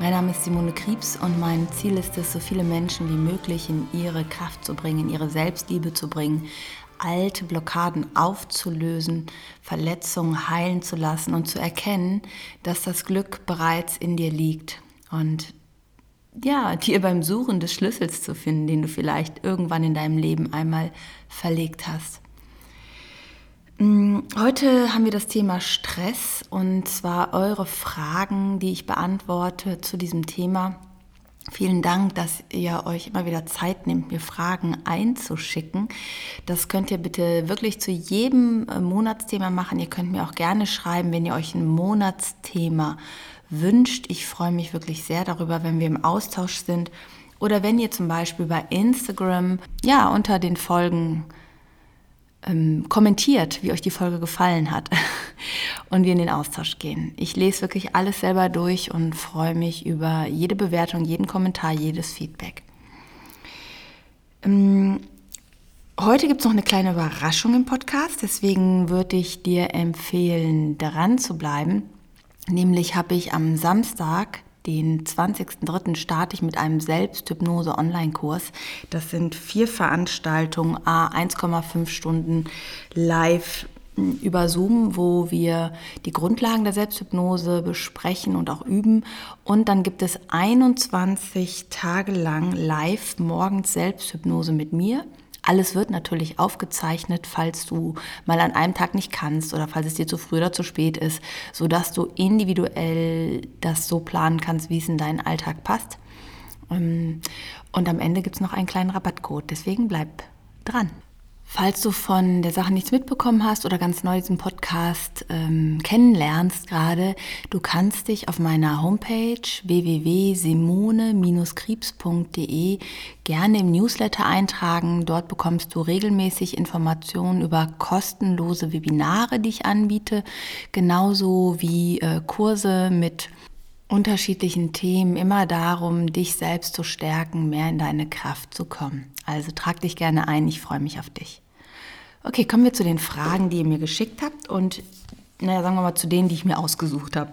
Mein Name ist Simone Kriebs und mein Ziel ist es, so viele Menschen wie möglich in ihre Kraft zu bringen, in ihre Selbstliebe zu bringen, alte Blockaden aufzulösen, Verletzungen heilen zu lassen und zu erkennen, dass das Glück bereits in dir liegt und ja, dir beim Suchen des Schlüssels zu finden, den du vielleicht irgendwann in deinem Leben einmal verlegt hast. Mm, heute haben wir das Thema Stress und zwar eure Fragen, die ich beantworte zu diesem Thema. Vielen Dank, dass ihr euch immer wieder Zeit nehmt, mir Fragen einzuschicken. Das könnt ihr bitte wirklich zu jedem äh, Monatsthema machen. Ihr könnt mir auch gerne schreiben, wenn ihr euch ein Monatsthema wünscht. Ich freue mich wirklich sehr darüber, wenn wir im Austausch sind. Oder wenn ihr zum Beispiel bei Instagram, ja, unter den Folgen ähm, kommentiert, wie euch die Folge gefallen hat und wir in den Austausch gehen. Ich lese wirklich alles selber durch und freue mich über jede Bewertung, jeden Kommentar, jedes Feedback. Ähm, heute gibt es noch eine kleine Überraschung im Podcast, deswegen würde ich dir empfehlen, dran zu bleiben. Nämlich habe ich am Samstag den 20.03. starte ich mit einem Selbsthypnose-Online-Kurs. Das sind vier Veranstaltungen, 1,5 Stunden live hm, über Zoom, wo wir die Grundlagen der Selbsthypnose besprechen und auch üben. Und dann gibt es 21 Tage lang live morgens Selbsthypnose mit mir. Alles wird natürlich aufgezeichnet, falls du mal an einem Tag nicht kannst oder falls es dir zu früh oder zu spät ist, sodass du individuell das so planen kannst, wie es in deinen Alltag passt. Ähm, und am Ende gibt es noch einen kleinen Rabattcode, deswegen bleib dran. Falls du von der Sache nichts mitbekommen hast oder ganz neu diesen Podcast ähm, kennenlernst gerade, du kannst dich auf meiner Homepage www.simone-kriebs.de gerne im Newsletter eintragen. Dort bekommst du regelmäßig Informationen über kostenlose Webinare, die ich anbiete, genauso wie äh, Kurse mit unterschiedlichen Themen immer darum, dich selbst zu stärken, mehr in deine Kraft zu kommen. Also trag dich gerne ein, ich freue mich auf dich. Okay, kommen wir zu den Fragen, die ihr mir geschickt habt und naja, sagen wir mal zu denen, die ich mir ausgesucht habe.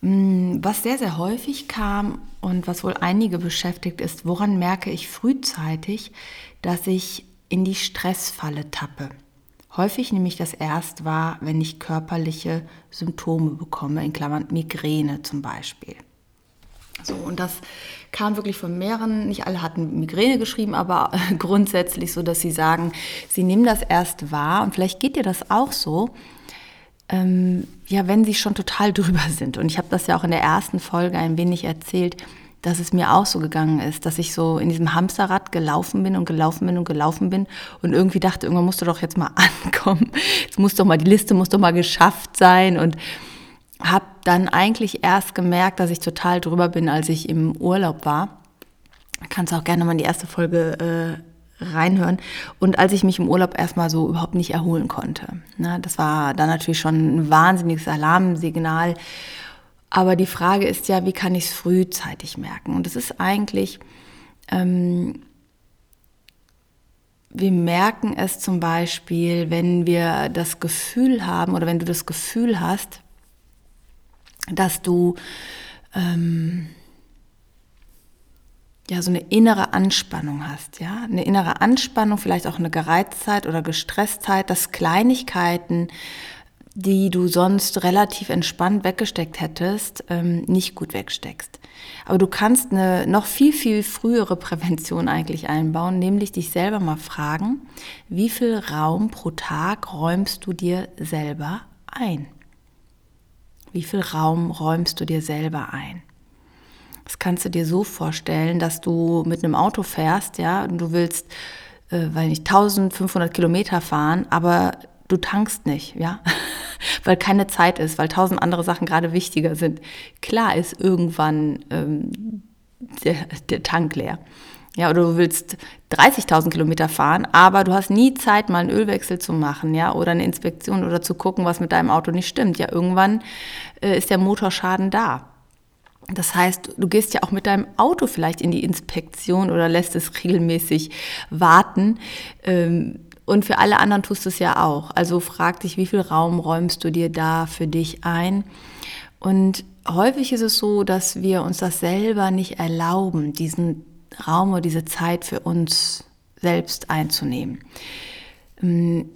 Mm, was sehr, sehr häufig kam und was wohl einige beschäftigt ist, woran merke ich frühzeitig, dass ich in die Stressfalle tappe? Häufig nehme ich das erst wahr, wenn ich körperliche Symptome bekomme, in Klammern Migräne zum Beispiel. So, und das kam wirklich von mehreren, nicht alle hatten Migräne geschrieben, aber grundsätzlich so, dass sie sagen, sie nehmen das erst wahr und vielleicht geht dir das auch so, ähm, ja, wenn sie schon total drüber sind. Und ich habe das ja auch in der ersten Folge ein wenig erzählt, dass es mir auch so gegangen ist, dass ich so in diesem Hamsterrad gelaufen bin und gelaufen bin und gelaufen bin und irgendwie dachte, irgendwann musst du doch jetzt mal ankommen. Jetzt muss doch mal, die Liste muss doch mal geschafft sein und habe dann eigentlich erst gemerkt, dass ich total drüber bin, als ich im Urlaub war. Kannst auch gerne mal in die erste Folge äh, reinhören. Und als ich mich im Urlaub erstmal so überhaupt nicht erholen konnte. Na, das war dann natürlich schon ein wahnsinniges Alarmsignal. Aber die Frage ist ja, wie kann ich es frühzeitig merken? Und es ist eigentlich, ähm, wir merken es zum Beispiel, wenn wir das Gefühl haben oder wenn du das Gefühl hast, dass du ähm, ja so eine innere Anspannung hast, ja, eine innere Anspannung, vielleicht auch eine Gereiztheit oder Gestresstheit, dass Kleinigkeiten, die du sonst relativ entspannt weggesteckt hättest, ähm, nicht gut wegsteckst. Aber du kannst eine noch viel, viel frühere Prävention eigentlich einbauen, nämlich dich selber mal fragen, wie viel Raum pro Tag räumst du dir selber ein? Wie viel Raum räumst du dir selber ein? Das kannst du dir so vorstellen, dass du mit einem Auto fährst, ja, und du willst, äh, weil nicht 1500 Kilometer fahren, aber du tankst nicht, ja, weil keine Zeit ist, weil tausend andere Sachen gerade wichtiger sind. Klar ist irgendwann ähm, der, der Tank leer. Ja, oder du willst 30.000 Kilometer fahren, aber du hast nie Zeit, mal einen Ölwechsel zu machen, ja, oder eine Inspektion oder zu gucken, was mit deinem Auto nicht stimmt. Ja, irgendwann äh, ist der Motorschaden da. Das heißt, du gehst ja auch mit deinem Auto vielleicht in die Inspektion oder lässt es regelmäßig warten. Ähm, und für alle anderen tust du es ja auch. Also frag dich, wie viel Raum räumst du dir da für dich ein? Und häufig ist es so, dass wir uns das selber nicht erlauben, diesen Raum oder diese Zeit für uns selbst einzunehmen. Ähm,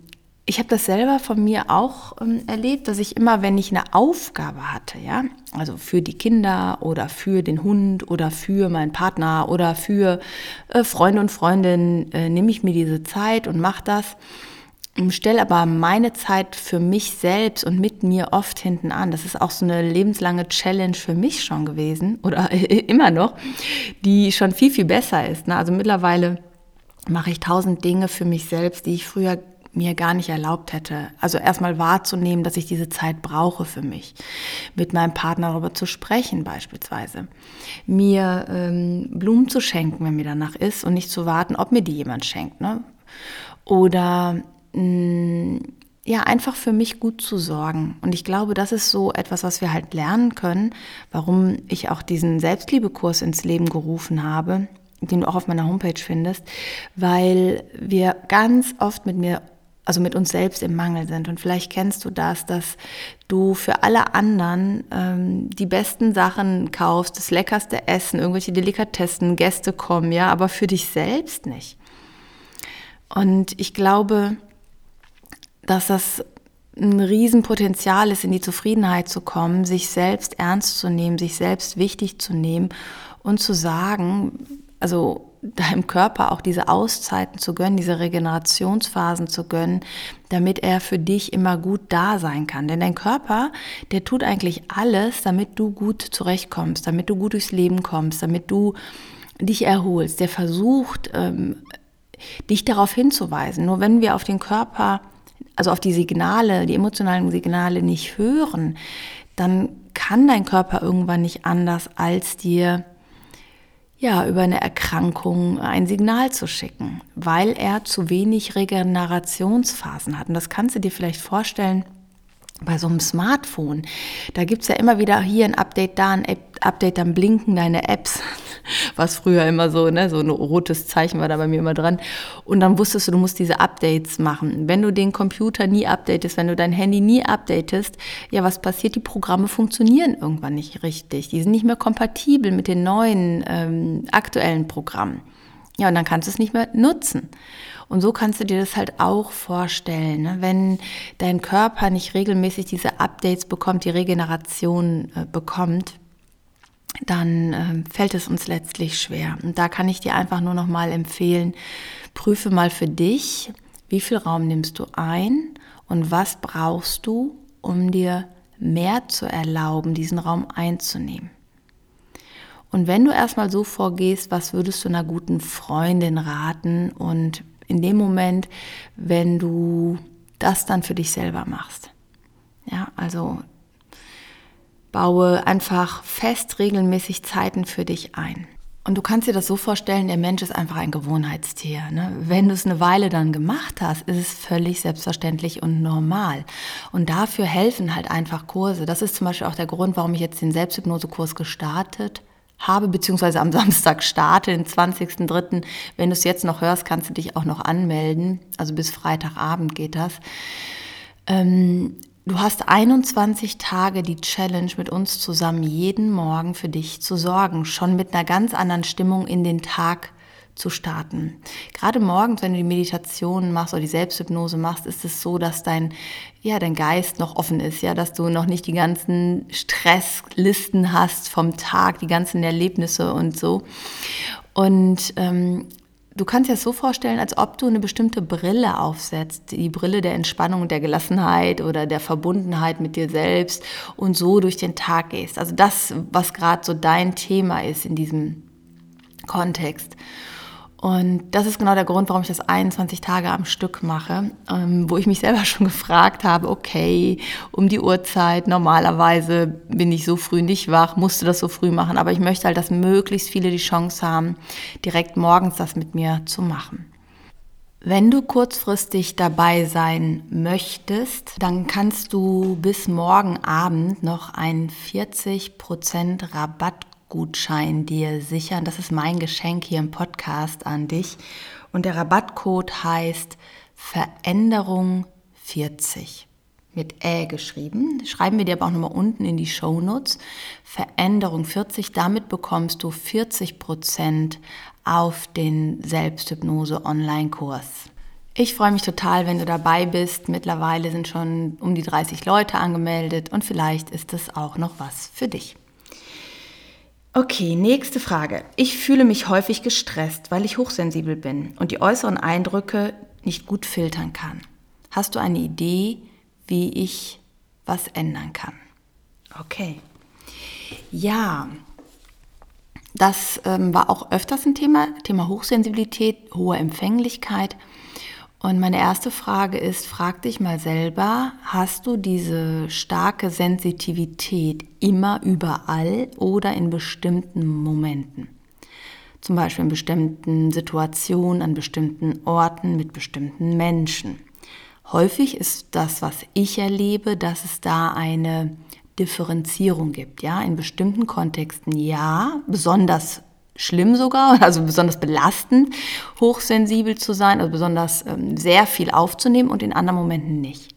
ich habe das selber von mir auch ähm, erlebt, dass ich immer, wenn ich eine Aufgabe hatte, ja, also für die Kinder oder für den Hund oder für meinen Partner oder für äh, Freunde und Freundinnen, äh, nehme ich mir diese Zeit und mache das stelle aber meine Zeit für mich selbst und mit mir oft hinten an. Das ist auch so eine lebenslange Challenge für mich schon gewesen oder immer noch, die schon viel, viel besser ist. Ne? Also mittlerweile mache ich tausend Dinge für mich selbst, die ich früher mir gar nicht erlaubt hätte. Also erstmal wahrzunehmen, dass ich diese Zeit brauche für mich. Mit meinem Partner darüber zu sprechen beispielsweise. Mir ähm, Blumen zu schenken, wenn mir danach ist und nicht zu warten, ob mir die jemand schenkt. Ne? Oder Mm, ja, einfach für mich gut zu sorgen. Und ich glaube, das ist so etwas, was wir halt lernen können, warum ich auch diesen Selbstliebekurs ins Leben gerufen habe, den du auch auf meiner Homepage findest, weil wir ganz oft mit mir, also mit uns selbst im Mangel sind. Und vielleicht kennst du das, dass du für alle anderen ähm, die besten Sachen kaufst, das leckerste Essen, irgendwelche Delikatessen, Gäste kommen, ja, aber für dich selbst nicht. Und ich glaube, dass das ein Riesenpotenzial ist, in die Zufriedenheit zu kommen, sich selbst ernst zu nehmen, sich selbst wichtig zu nehmen und zu sagen, also deinem Körper auch diese Auszeiten zu gönnen, diese Regenerationsphasen zu gönnen, damit er für dich immer gut da sein kann. Denn dein Körper, der tut eigentlich alles, damit du gut zurechtkommst, damit du gut durchs Leben kommst, damit du dich erholst. Der versucht, ähm, dich darauf hinzuweisen. Nur wenn wir auf den Körper also auf die Signale, die emotionalen Signale nicht hören, dann kann dein Körper irgendwann nicht anders, als dir ja über eine Erkrankung ein Signal zu schicken, weil er zu wenig Regenerationsphasen hat. Und das kannst du dir vielleicht vorstellen bei so einem Smartphone. Da gibt es ja immer wieder hier ein Update, da ein Update, dann blinken deine Apps was früher immer so, ne, so ein rotes Zeichen war da bei mir immer dran. Und dann wusstest du, du musst diese Updates machen. Wenn du den Computer nie updatest, wenn du dein Handy nie updatest, ja, was passiert? Die Programme funktionieren irgendwann nicht richtig. Die sind nicht mehr kompatibel mit den neuen ähm, aktuellen Programmen. Ja, und dann kannst du es nicht mehr nutzen. Und so kannst du dir das halt auch vorstellen, ne? wenn dein Körper nicht regelmäßig diese Updates bekommt, die Regeneration äh, bekommt, dann äh, fällt es uns letztlich schwer. Und da kann ich dir einfach nur noch mal empfehlen, prüfe mal für dich, wie viel Raum nimmst du ein und was brauchst du, um dir mehr zu erlauben, diesen Raum einzunehmen. Und wenn du erstmal so vorgehst, was würdest du einer guten Freundin raten und in dem Moment, wenn du das dann für dich selber machst? Ja, also Baue einfach fest regelmäßig Zeiten für dich ein. Und du kannst dir das so vorstellen, der Mensch ist einfach ein Gewohnheitstier. Ne? Wenn du es eine Weile dann gemacht hast, ist es völlig selbstverständlich und normal. Und dafür helfen halt einfach Kurse. Das ist zum Beispiel auch der Grund, warum ich jetzt den Selbsthypnosekurs gestartet habe, beziehungsweise am Samstag starte, den 20.03. Wenn du es jetzt noch hörst, kannst du dich auch noch anmelden. Also bis Freitagabend geht das. Ähm, Du hast 21 Tage die Challenge mit uns zusammen jeden Morgen für dich zu sorgen, schon mit einer ganz anderen Stimmung in den Tag zu starten. Gerade morgens, wenn du die Meditation machst oder die Selbsthypnose machst, ist es so, dass dein, ja, dein Geist noch offen ist, ja, dass du noch nicht die ganzen Stresslisten hast vom Tag, die ganzen Erlebnisse und so. Und ähm, Du kannst dir das so vorstellen, als ob du eine bestimmte Brille aufsetzt, die Brille der Entspannung der Gelassenheit oder der Verbundenheit mit dir selbst und so durch den Tag gehst. Also das, was gerade so dein Thema ist in diesem Kontext. Und das ist genau der Grund, warum ich das 21 Tage am Stück mache, ähm, wo ich mich selber schon gefragt habe, okay, um die Uhrzeit, normalerweise bin ich so früh nicht wach, musste das so früh machen, aber ich möchte halt, dass möglichst viele die Chance haben, direkt morgens das mit mir zu machen. Wenn du kurzfristig dabei sein möchtest, dann kannst du bis morgen Abend noch einen 40% Rabatt Rabattgutschein dir sichern. Das ist mein Geschenk hier im Podcast an dich. Und der Rabattcode heißt Veränderung 40 mit Ä geschrieben. Schreiben wir dir aber auch nochmal unten in die Show Notes. Veränderung 40. Damit bekommst du 40 Prozent auf den Selbsthypnose Online-Kurs. Ich freue mich total, wenn du dabei bist. Mittlerweile sind schon um die 30 Leute angemeldet und vielleicht ist es auch noch was für dich. Okay, nächste Frage. Ich fühle mich häufig gestresst, weil ich hochsensibel bin und die äußeren Eindrücke nicht gut filtern kann. Hast du eine Idee, wie ich was ändern kann? Okay. Ja, das ähm, war auch öfters ein Thema, Thema Hochsensibilität, hohe Empfänglichkeit. Und meine erste Frage ist, frag dich mal selber, hast du diese starke Sensitivität immer überall oder in bestimmten Momenten? Zum Beispiel in bestimmten Situationen, an bestimmten Orten, mit bestimmten Menschen. Häufig ist das, was ich erlebe, dass es da eine Differenzierung gibt. Ja, in bestimmten Kontexten ja, besonders schlimm sogar, also besonders belastend, hochsensibel zu sein, also besonders ähm, sehr viel aufzunehmen und in anderen Momenten nicht.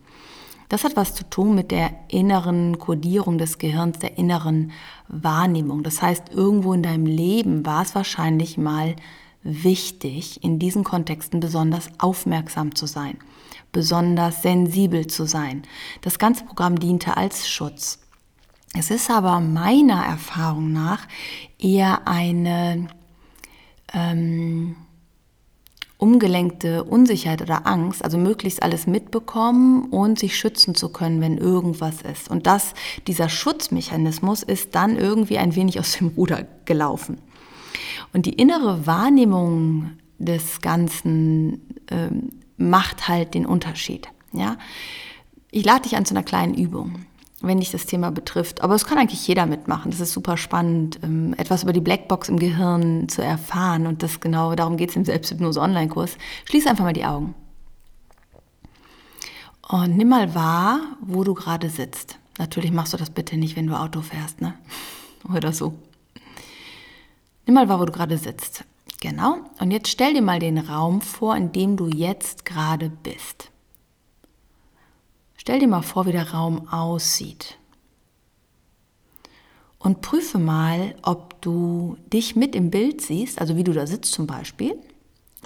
Das hat was zu tun mit der inneren Kodierung des Gehirns, der inneren Wahrnehmung. Das heißt, irgendwo in deinem Leben war es wahrscheinlich mal wichtig, in diesen Kontexten besonders aufmerksam zu sein, besonders sensibel zu sein. Das ganze Programm diente als Schutz. Es ist aber meiner Erfahrung nach eher eine ähm, umgelenkte Unsicherheit oder Angst, also möglichst alles mitbekommen und sich schützen zu können, wenn irgendwas ist. Und das, dieser Schutzmechanismus ist dann irgendwie ein wenig aus dem Ruder gelaufen. Und die innere Wahrnehmung des Ganzen ähm, macht halt den Unterschied. Ja? Ich lade dich an zu einer kleinen Übung wenn dich das Thema betrifft. Aber es kann eigentlich jeder mitmachen. Das ist super spannend, ähm, etwas über die Blackbox im Gehirn zu erfahren. Und das genau, darum geht es im Selbsthypnose-Online-Kurs. Schließ einfach mal die Augen. Und nimm mal wahr, wo du gerade sitzt. Natürlich machst du das bitte nicht, wenn du Auto fährst, ne? Oder so. Nimm mal wahr, wo du gerade sitzt. Genau. Und jetzt stell dir mal den Raum vor, in dem du jetzt gerade bist. Stell dir mal vor, wie der Raum aussieht. Und prüfe mal, ob du dich mit im Bild siehst, also wie du da sitzt zum Beispiel.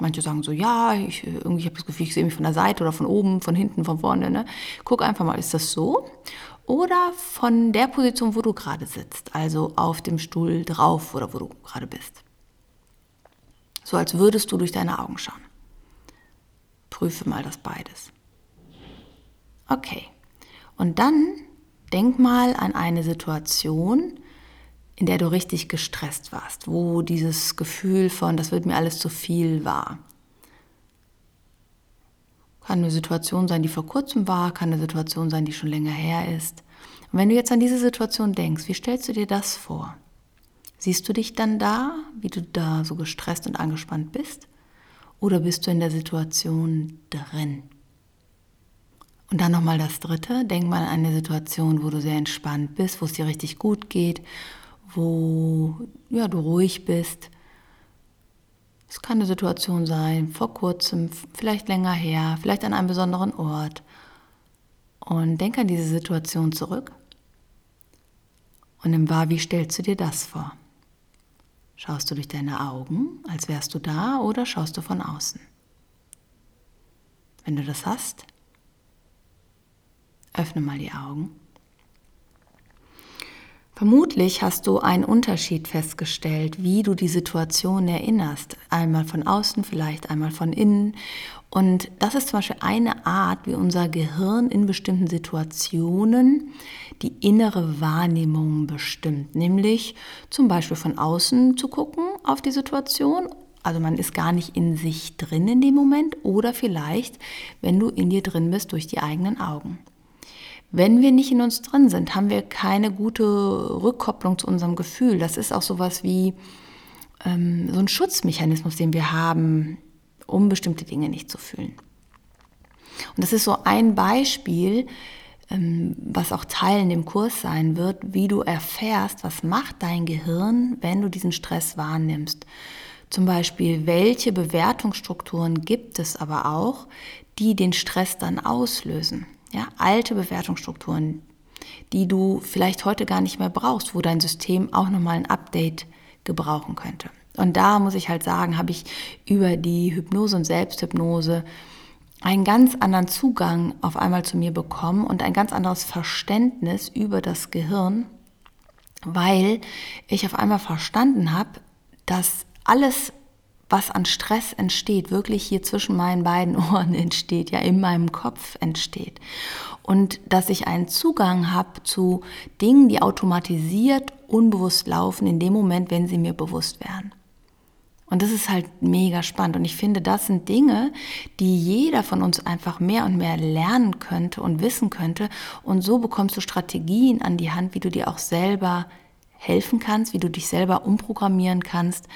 Manche sagen so, ja, ich, irgendwie habe das Gefühl, ich sehe mich von der Seite oder von oben, von hinten, von vorne. Ne? Guck einfach mal, ist das so? Oder von der Position, wo du gerade sitzt, also auf dem Stuhl drauf oder wo du gerade bist. So als würdest du durch deine Augen schauen. Prüfe mal das beides. Okay. Und dann denk mal an eine Situation, in der du richtig gestresst warst, wo dieses Gefühl von, das wird mir alles zu viel war. Kann eine Situation sein, die vor kurzem war, kann eine Situation sein, die schon länger her ist. Und wenn du jetzt an diese Situation denkst, wie stellst du dir das vor? Siehst du dich dann da, wie du da so gestresst und angespannt bist? Oder bist du in der Situation drin? Und dann nochmal das Dritte. Denk mal an eine Situation, wo du sehr entspannt bist, wo es dir richtig gut geht, wo ja, du ruhig bist. Es kann eine Situation sein, vor kurzem, vielleicht länger her, vielleicht an einem besonderen Ort. Und denk an diese Situation zurück und nimm wahr, wie stellst du dir das vor? Schaust du durch deine Augen, als wärst du da, oder schaust du von außen? Wenn du das hast, Öffne mal die Augen. Vermutlich hast du einen Unterschied festgestellt, wie du die Situation erinnerst. Einmal von außen, vielleicht einmal von innen. Und das ist zum Beispiel eine Art, wie unser Gehirn in bestimmten Situationen die innere Wahrnehmung bestimmt. Nämlich zum Beispiel von außen zu gucken auf die Situation Also man ist gar nicht in sich drin in dem Moment oder vielleicht, wenn du in dir drin bist durch die eigenen Augen. Wenn wir nicht in uns drin sind, haben wir keine gute Rückkopplung zu unserem Gefühl. Das ist auch sowas wie ähm, so ein Schutzmechanismus, den wir haben, um bestimmte Dinge nicht zu fühlen. Und das ist so ein Beispiel, ähm, was auch Teil in dem Kurs sein wird, wie du erfährst, was macht dein Gehirn, wenn du diesen Stress wahrnimmst. Zum Beispiel, welche Bewertungsstrukturen gibt es aber auch, die den Stress dann auslösen. Ja, alte Bewertungsstrukturen, die du vielleicht heute gar nicht mehr brauchst, wo dein System auch nochmal ein Update gebrauchen könnte. Und da muss ich halt sagen, habe ich über die Hypnose und Selbsthypnose einen ganz anderen Zugang auf einmal zu mir bekommen und ein ganz anderes Verständnis über das Gehirn, weil ich auf einmal verstanden habe, dass alles, was an Stress entsteht, wirklich hier zwischen meinen beiden Ohren entsteht, ja in meinem Kopf entsteht. Und dass ich einen Zugang habe zu Dingen, die automatisiert, unbewusst laufen, in dem Moment, wenn sie mir bewusst werden. Und das ist halt mega spannend. Und ich finde, das sind Dinge, die jeder von uns einfach mehr und mehr lernen könnte und wissen könnte. Und so bekommst du Strategien an die Hand, wie du dir auch selber helfen kannst, wie du dich selber umprogrammieren kannst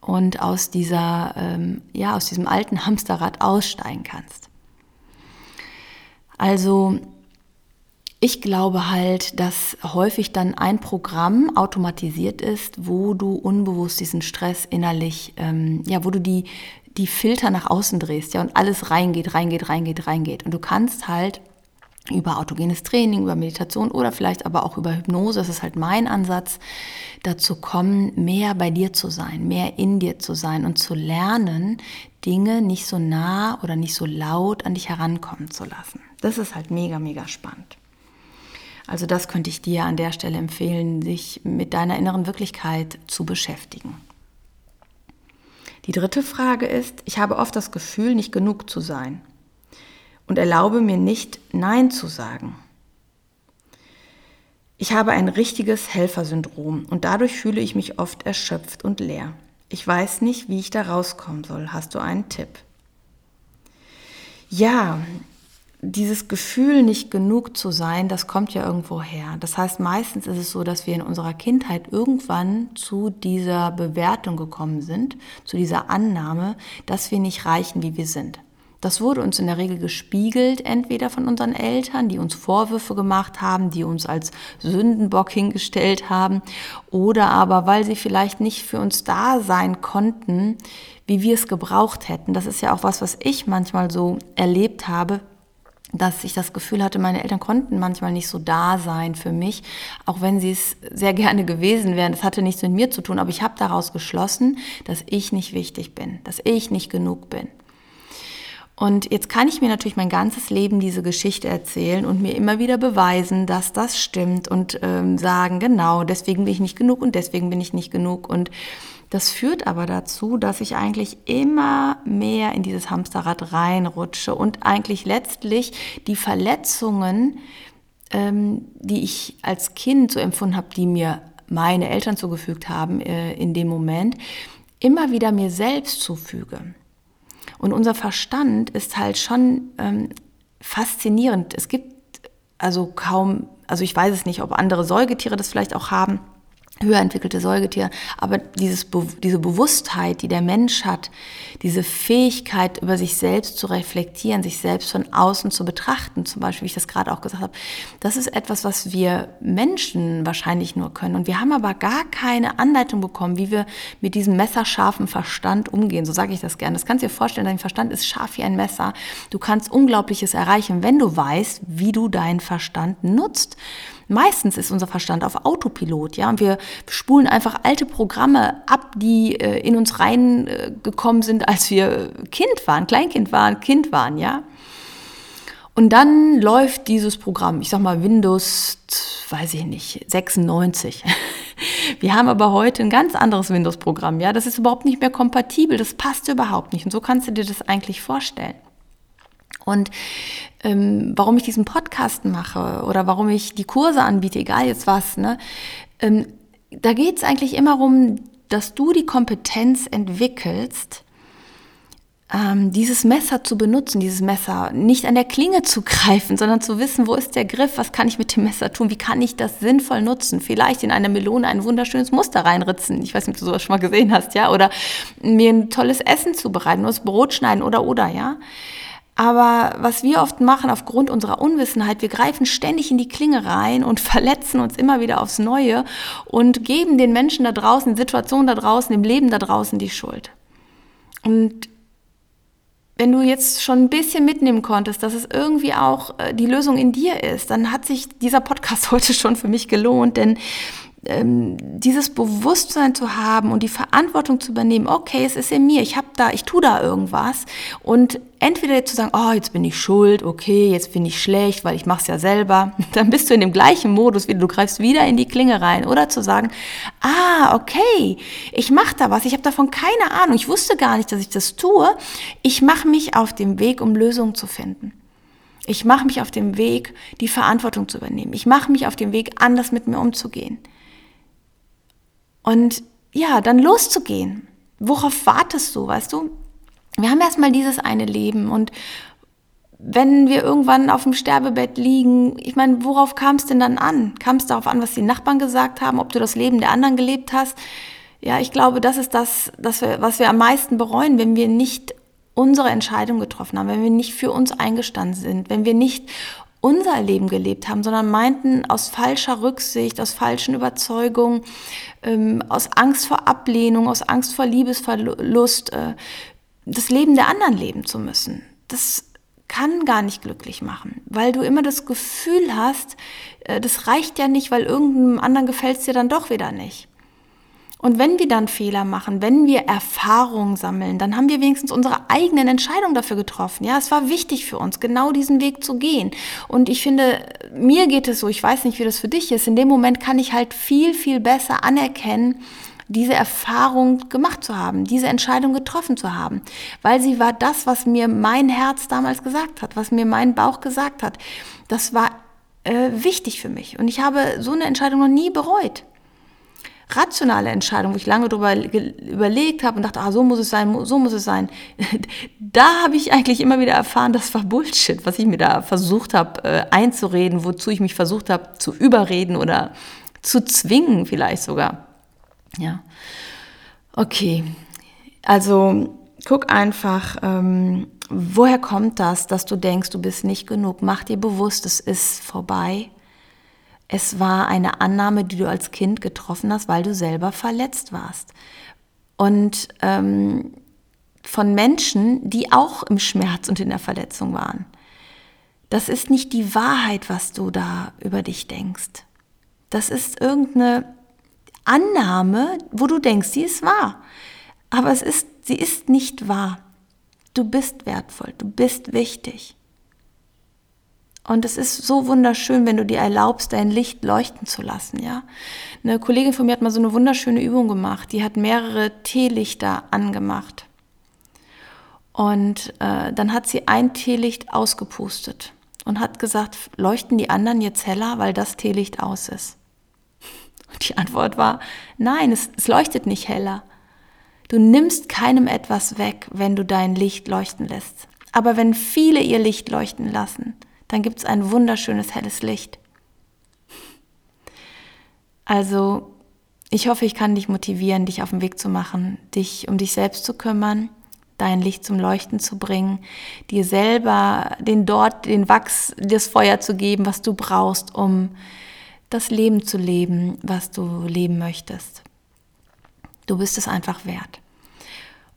und aus dieser, ähm, ja, aus diesem alten Hamsterrad aussteigen kannst. Also ich glaube halt, dass häufig dann ein Programm automatisiert ist, wo du unbewusst diesen Stress innerlich, ähm, ja, wo du die, die Filter nach außen drehst, ja, und alles reingeht, reingeht, reingeht, reingeht. Und du kannst halt über autogenes Training, über Meditation oder vielleicht aber auch über Hypnose, das ist halt mein Ansatz, dazu kommen, mehr bei dir zu sein, mehr in dir zu sein und zu lernen, Dinge nicht so nah oder nicht so laut an dich herankommen zu lassen. Das ist halt mega, mega spannend. Also das könnte ich dir an der Stelle empfehlen, sich mit deiner inneren Wirklichkeit zu beschäftigen. Die dritte Frage ist, ich habe oft das Gefühl, nicht genug zu sein und erlaube mir nicht, Nein zu sagen. Ich habe ein richtiges Helfersyndrom und dadurch fühle ich mich oft erschöpft und leer. Ich weiß nicht, wie ich da rauskommen soll. Hast du einen Tipp? Ja, dieses Gefühl, nicht genug zu sein, das kommt ja irgendwo her. Das heißt, meistens ist es so, dass wir in unserer Kindheit irgendwann zu dieser Bewertung gekommen sind, zu dieser Annahme, dass wir nicht reichen, wie wir sind. Das wurde uns in der Regel gespiegelt, entweder von unseren Eltern, die uns Vorwürfe gemacht haben, die uns als Sündenbock hingestellt haben, oder aber weil sie vielleicht nicht für uns da sein konnten, wie wir es gebraucht hätten. Das ist ja auch was, was ich manchmal so erlebt habe, dass ich das Gefühl hatte, meine Eltern konnten manchmal nicht so da sein für mich, auch wenn sie es sehr gerne gewesen wären. Das hatte nichts mit mir zu tun, aber ich habe daraus geschlossen, dass ich nicht wichtig bin, dass ich nicht genug bin. Und jetzt kann ich mir natürlich mein ganzes Leben diese Geschichte erzählen und mir immer wieder beweisen, dass das stimmt und ähm, sagen, genau, deswegen bin ich nicht genug und deswegen bin ich nicht genug. Und das führt aber dazu, dass ich eigentlich immer mehr in dieses Hamsterrad reinrutsche und eigentlich letztlich die Verletzungen, ähm, die ich als Kind so empfunden habe, die mir meine Eltern zugefügt haben äh, in dem Moment, immer wieder mir selbst zufüge. Und unser Verstand ist halt schon ähm, faszinierend. Es gibt also kaum, also ich weiß es nicht, ob andere Säugetiere das vielleicht auch haben, höher entwickelte Säugetiere, aber dieses, diese Bewusstheit, die der Mensch hat, diese Fähigkeit, über sich selbst zu reflektieren, sich selbst von außen zu betrachten, zum Beispiel, wie ich das gerade auch gesagt habe, das ist etwas, was wir Menschen wahrscheinlich nur können. Und wir haben aber gar keine Anleitung bekommen, wie wir mit diesem messerscharfen Verstand umgehen. So sage ich das gerne. Das kannst du dir vorstellen, dein Verstand ist scharf wie ein Messer. Du kannst Unglaubliches erreichen, wenn du weißt, wie du deinen Verstand nutzt. Meistens ist unser Verstand auf Autopilot, ja, und wir spulen einfach alte Programme ab, die äh, in uns reingekommen äh, sind, als wir Kind waren, Kleinkind waren, Kind waren, ja. Und dann läuft dieses Programm, ich sag mal Windows, weiß ich nicht, 96. Wir haben aber heute ein ganz anderes Windows-Programm, ja. Das ist überhaupt nicht mehr kompatibel, das passt überhaupt nicht. Und so kannst du dir das eigentlich vorstellen. Und ähm, warum ich diesen Podcast mache oder warum ich die Kurse anbiete, egal jetzt was, ne, ähm, da geht es eigentlich immer um dass du die Kompetenz entwickelst, ähm, dieses Messer zu benutzen, dieses Messer nicht an der Klinge zu greifen, sondern zu wissen, wo ist der Griff, was kann ich mit dem Messer tun, wie kann ich das sinnvoll nutzen, vielleicht in einer Melone ein wunderschönes Muster reinritzen, ich weiß nicht, ob du sowas schon mal gesehen hast, ja, oder mir ein tolles Essen zubereiten, nur das Brot schneiden oder oder, ja. Aber was wir oft machen aufgrund unserer Unwissenheit, wir greifen ständig in die Klinge rein und verletzen uns immer wieder aufs Neue und geben den Menschen da draußen, Situationen da draußen, dem Leben da draußen die Schuld. Und wenn du jetzt schon ein bisschen mitnehmen konntest, dass es irgendwie auch äh, die Lösung in dir ist, dann hat sich dieser Podcast heute schon für mich gelohnt, denn ähm, dieses Bewusstsein zu haben und die Verantwortung zu übernehmen, okay, es ist in mir, ich habe da, ich tue da irgendwas und entweder zu sagen, oh, jetzt bin ich schuld, okay, jetzt bin ich schlecht, weil ich mache es ja selber, dann bist du in dem gleichen Modus, wie du greifst wieder in die Klinge rein oder zu sagen, ah, okay, ich mache da was, ich habe davon keine Ahnung, ich wusste gar nicht, dass ich das tue, ich mache mich auf dem Weg, um Lösungen zu finden. Ich mache mich auf dem Weg, die Verantwortung zu übernehmen. Ich mache mich auf dem Weg, anders mit mir umzugehen. Und ja, dann loszugehen. Worauf wartest du, weißt du? Wir haben erstmal dieses eine Leben und wenn wir irgendwann auf dem Sterbebett liegen, ich meine, worauf kam es denn dann an? Kam es darauf an, was die Nachbarn gesagt haben, ob du das Leben der anderen gelebt hast? Ja, ich glaube, das ist das, das wir, was wir am meisten bereuen, wenn wir nicht unsere Entscheidung getroffen haben, wenn wir nicht für uns eingestanden sind, wenn wir nicht unser Leben gelebt haben, sondern meinten aus falscher Rücksicht, aus falschen Überzeugungen, ähm, aus Angst vor Ablehnung, aus Angst vor Liebesverlust, äh, das Leben der anderen leben zu müssen. Das kann gar nicht glücklich machen, weil du immer das Gefühl hast, äh, das reicht ja nicht, weil irgendeinem anderen gefällt es dir dann doch wieder nicht. Und wenn wir dann Fehler machen, wenn wir Erfahrungen sammeln, dann haben wir wenigstens unsere eigenen Entscheidungen dafür getroffen. Ja, es war wichtig für uns, genau diesen Weg zu gehen. Und ich finde, mir geht es so, ich weiß nicht, wie das für dich ist. In dem Moment kann ich halt viel, viel besser anerkennen, diese Erfahrung gemacht zu haben, diese Entscheidung getroffen zu haben, weil sie war das, was mir mein Herz damals gesagt hat, was mir mein Bauch gesagt hat. Das war äh, wichtig für mich und ich habe so eine Entscheidung noch nie bereut rationale Entscheidung, wo ich lange darüber überlegt habe und dachte, ah, so muss es sein, so muss es sein, da habe ich eigentlich immer wieder erfahren, das war Bullshit, was ich mir da versucht habe äh, einzureden, wozu ich mich versucht habe zu überreden oder zu zwingen vielleicht sogar. Ja, okay. Also guck einfach, ähm, woher kommt das, dass du denkst, du bist nicht genug? Mach dir bewusst, es ist vorbei. Es war eine Annahme, die du als Kind getroffen hast, weil du selber verletzt warst. Und ähm, von Menschen, die auch im Schmerz und in der Verletzung waren. Das ist nicht die Wahrheit, was du da über dich denkst. Das ist irgendeine Annahme, wo du denkst, sie ist wahr. Aber es ist, sie ist nicht wahr. Du bist wertvoll, du bist wichtig. Und es ist so wunderschön, wenn du dir erlaubst, dein Licht leuchten zu lassen, ja. Eine Kollegin von mir hat mal so eine wunderschöne Übung gemacht. Die hat mehrere Teelichter angemacht. Und äh, dann hat sie ein Teelicht ausgepustet und hat gesagt, leuchten die anderen jetzt heller, weil das Teelicht aus ist? Und die Antwort war, nein, es, es leuchtet nicht heller. Du nimmst keinem etwas weg, wenn du dein Licht leuchten lässt. Aber wenn viele ihr Licht leuchten lassen, dann gibt es ein wunderschönes helles Licht. Also, ich hoffe, ich kann dich motivieren, dich auf den Weg zu machen, dich um dich selbst zu kümmern, dein Licht zum Leuchten zu bringen, dir selber den dort, den Wachs, das Feuer zu geben, was du brauchst, um das Leben zu leben, was du leben möchtest. Du bist es einfach wert.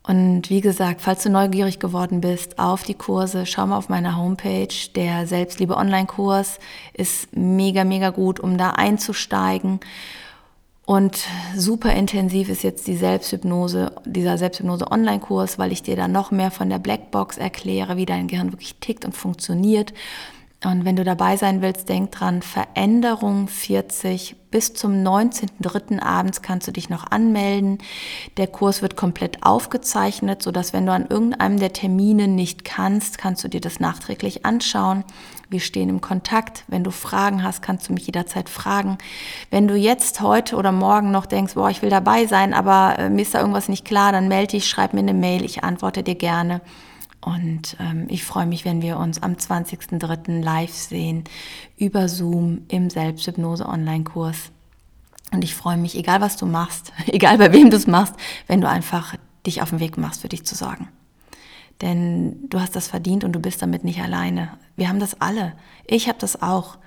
Und wie gesagt, falls du neugierig geworden bist auf die Kurse, schau mal auf meiner Homepage. Der Selbstliebe Online-Kurs ist mega, mega gut, um da einzusteigen. Und super intensiv ist jetzt die Selbsthypnose, dieser Selbsthypnose Online-Kurs, weil ich dir da noch mehr von der Blackbox erkläre, wie dein Gehirn wirklich tickt und funktioniert. Und wenn du dabei sein willst, denk dran, Veränderung 40 bis zum 19.03. abends kannst du dich noch anmelden. Der Kurs wird komplett aufgezeichnet, sodass wenn du an irgendeinem der Termine nicht kannst, kannst du dir das nachträglich anschauen. Wir stehen im Kontakt. Wenn du Fragen hast, kannst du mich jederzeit fragen. Wenn du jetzt, heute oder morgen noch denkst, boah, ich will dabei sein, aber äh, mir ist da irgendwas nicht klar, dann melde dich, schreib mir eine Mail, ich antworte dir gerne. Und ähm, ich freue mich, wenn wir uns am 20.03. live sehen über Zoom im Selbsthypnose-Online-Kurs. Und ich freue mich, egal was du machst, egal bei wem du es machst, wenn du einfach dich auf den Weg machst, für dich zu sorgen. Denn du hast das verdient und du bist damit nicht alleine. Wir haben das alle. Ich habe das auch.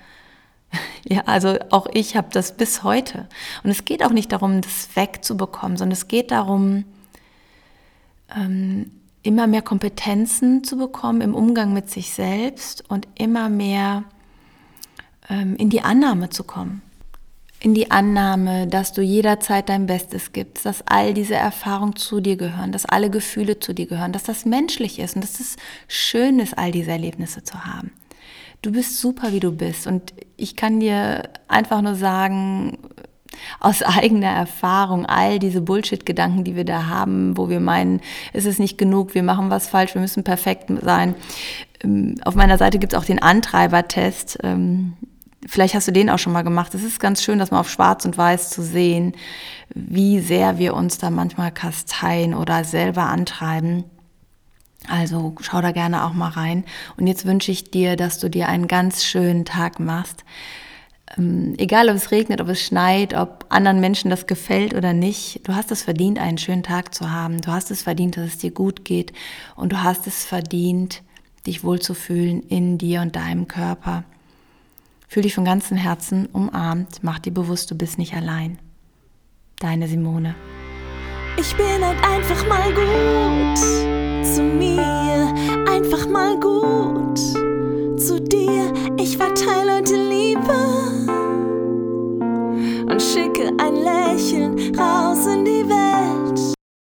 Ja, also auch ich habe das bis heute. Und es geht auch nicht darum, das wegzubekommen, sondern es geht darum, ähm, immer mehr Kompetenzen zu bekommen im Umgang mit sich selbst und immer mehr ähm, in die Annahme zu kommen. In die Annahme, dass du jederzeit dein Bestes gibst, dass all diese Erfahrungen zu dir gehören, dass alle Gefühle zu dir gehören, dass das menschlich ist und dass es schön ist, all diese Erlebnisse zu haben. Du bist super, wie du bist. Und ich kann dir einfach nur sagen, aus eigener Erfahrung all diese Bullshit-Gedanken, die wir da haben, wo wir meinen, es ist nicht genug, wir machen was falsch, wir müssen perfekt sein. Ähm, auf meiner Seite gibt es auch den Antreibertest. Ähm, vielleicht hast du den auch schon mal gemacht. Es ist ganz schön, das mal auf Schwarz und Weiß zu sehen, wie sehr wir uns da manchmal kasteien oder selber antreiben. Also schau da gerne auch mal rein. Und jetzt wünsche ich dir, dass du dir einen ganz schönen Tag machst, ähm, egal ob es regnet, ob es schneit, ob anderen Menschen das gefällt oder nicht, du hast es verdient, einen schönen Tag zu haben. Du hast es verdient, dass es dir gut geht. Und du hast es verdient, dich wohlzufühlen in dir und deinem Körper. Fühl dich von ganzem Herzen umarmt. Mach dir bewusst, du bist nicht allein. Deine Simone. Ich bin halt einfach mal gut zu mir, einfach mal gut zu dir. Ich verteile heute Liebe schicke ein Lächeln raus in die